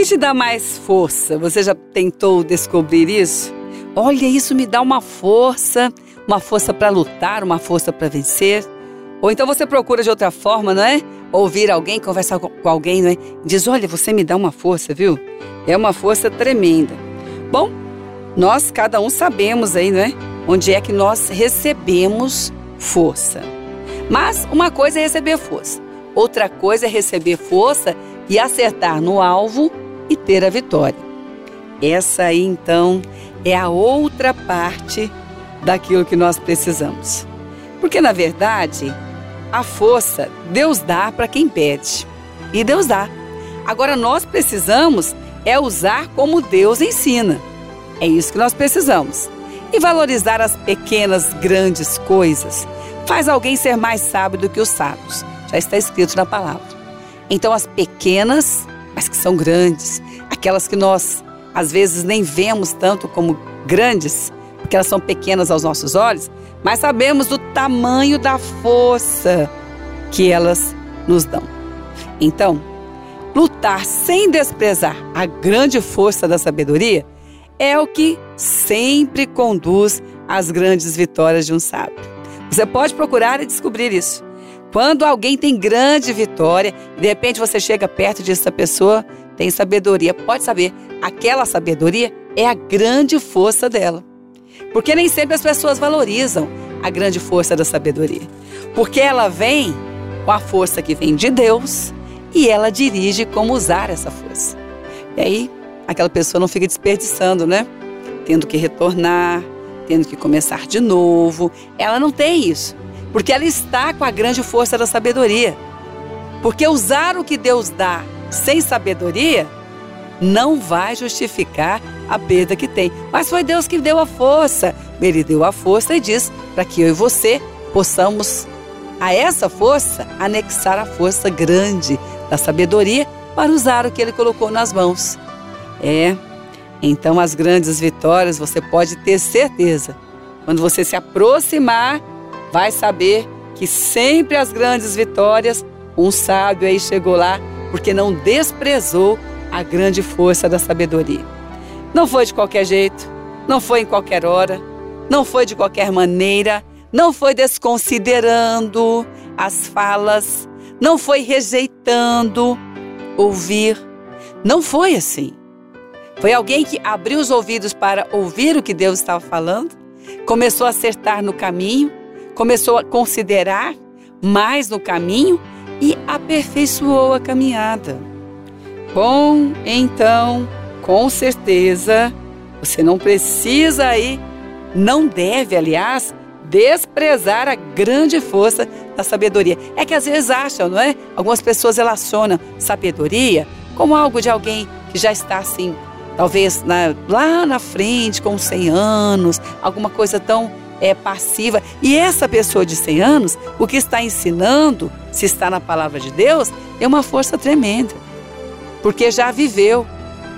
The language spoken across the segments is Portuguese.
que te dá mais força? Você já tentou descobrir isso? Olha, isso me dá uma força, uma força para lutar, uma força para vencer. Ou então você procura de outra forma, não é? Ouvir alguém, conversar com alguém, não é? Diz: Olha, você me dá uma força, viu? É uma força tremenda. Bom, nós cada um sabemos aí, não é? Onde é que nós recebemos força. Mas uma coisa é receber força, outra coisa é receber força e acertar no alvo e ter a vitória. Essa aí então é a outra parte daquilo que nós precisamos. Porque na verdade, a força Deus dá para quem pede. E Deus dá. Agora nós precisamos é usar como Deus ensina. É isso que nós precisamos. E valorizar as pequenas, grandes coisas faz alguém ser mais sábio do que os sábios. Já está escrito na palavra. Então, as pequenas, mas que são grandes, aquelas que nós às vezes nem vemos tanto como grandes, porque elas são pequenas aos nossos olhos, mas sabemos do tamanho da força que elas nos dão. Então, lutar sem desprezar a grande força da sabedoria é o que sempre conduz às grandes vitórias de um sábio. Você pode procurar e descobrir isso. Quando alguém tem grande vitória, de repente você chega perto e diz: essa pessoa tem sabedoria. Pode saber, aquela sabedoria é a grande força dela. Porque nem sempre as pessoas valorizam a grande força da sabedoria. Porque ela vem com a força que vem de Deus e ela dirige como usar essa força. E aí, aquela pessoa não fica desperdiçando, né? Tendo que retornar, tendo que começar de novo. Ela não tem isso, porque ela está com a grande força da sabedoria. Porque usar o que Deus dá sem sabedoria não vai justificar a perda que tem. Mas foi Deus que deu a força. Ele deu a força e diz para que eu e você possamos a essa força anexar a força grande da sabedoria para usar o que ele colocou nas mãos. É, então as grandes vitórias você pode ter certeza. Quando você se aproximar, vai saber que sempre as grandes vitórias, um sábio aí chegou lá porque não desprezou a grande força da sabedoria. Não foi de qualquer jeito, não foi em qualquer hora, não foi de qualquer maneira, não foi desconsiderando as falas, não foi rejeitando ouvir. Não foi assim. Foi alguém que abriu os ouvidos para ouvir o que Deus estava falando, começou a acertar no caminho, começou a considerar mais no caminho e aperfeiçoou a caminhada. Bom, então, com certeza, você não precisa aí, não deve, aliás, desprezar a grande força da sabedoria. É que às vezes acham, não é? Algumas pessoas relacionam sabedoria como algo de alguém que já está assim talvez na, lá na frente, com 100 anos, alguma coisa tão é, passiva. E essa pessoa de 100 anos, o que está ensinando, se está na palavra de Deus, é uma força tremenda. Porque já viveu,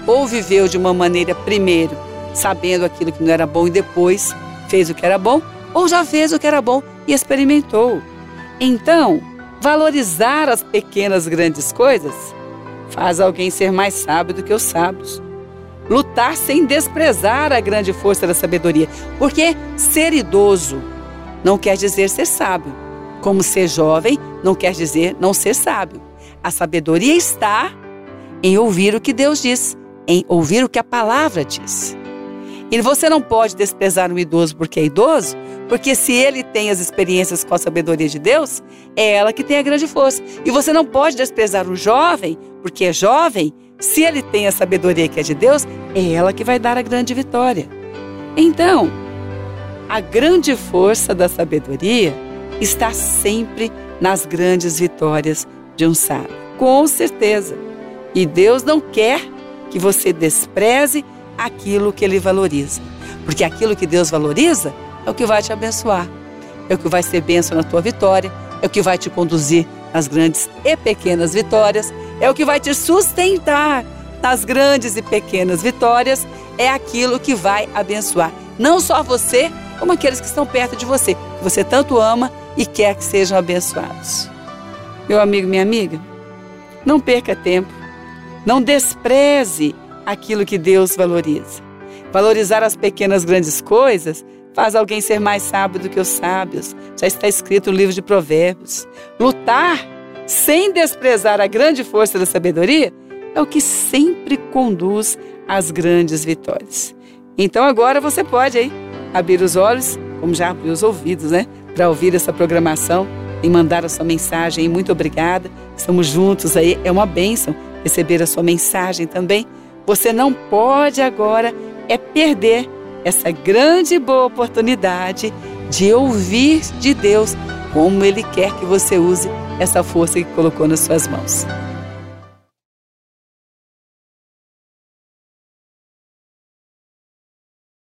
ou viveu de uma maneira, primeiro, sabendo aquilo que não era bom e depois fez o que era bom, ou já fez o que era bom e experimentou. Então, valorizar as pequenas grandes coisas faz alguém ser mais sábio do que os sábios lutar sem desprezar a grande força da sabedoria. Porque ser idoso não quer dizer ser sábio, como ser jovem não quer dizer não ser sábio. A sabedoria está em ouvir o que Deus diz, em ouvir o que a palavra diz. E você não pode desprezar um idoso porque é idoso, porque se ele tem as experiências com a sabedoria de Deus, é ela que tem a grande força. E você não pode desprezar o jovem porque é jovem, se ele tem a sabedoria que é de Deus, é ela que vai dar a grande vitória. Então, a grande força da sabedoria está sempre nas grandes vitórias de um sábio, com certeza. E Deus não quer que você despreze aquilo que ele valoriza, porque aquilo que Deus valoriza é o que vai te abençoar, é o que vai ser bênção na tua vitória, é o que vai te conduzir nas grandes e pequenas vitórias, é o que vai te sustentar nas grandes e pequenas vitórias, é aquilo que vai abençoar não só você, como aqueles que estão perto de você, que você tanto ama e quer que sejam abençoados. Meu amigo, minha amiga, não perca tempo. Não despreze aquilo que Deus valoriza. Valorizar as pequenas grandes coisas faz alguém ser mais sábio do que os sábios. Já está escrito no livro de Provérbios. Lutar sem desprezar a grande força da sabedoria é o que sempre conduz às grandes vitórias. Então agora você pode aí abrir os olhos, como já abriu os ouvidos, né? Para ouvir essa programação e mandar a sua mensagem. muito obrigada. Estamos juntos aí. É uma bênção receber a sua mensagem também. Você não pode agora é perder essa grande e boa oportunidade de ouvir de Deus como Ele quer que você use essa força que colocou nas suas mãos.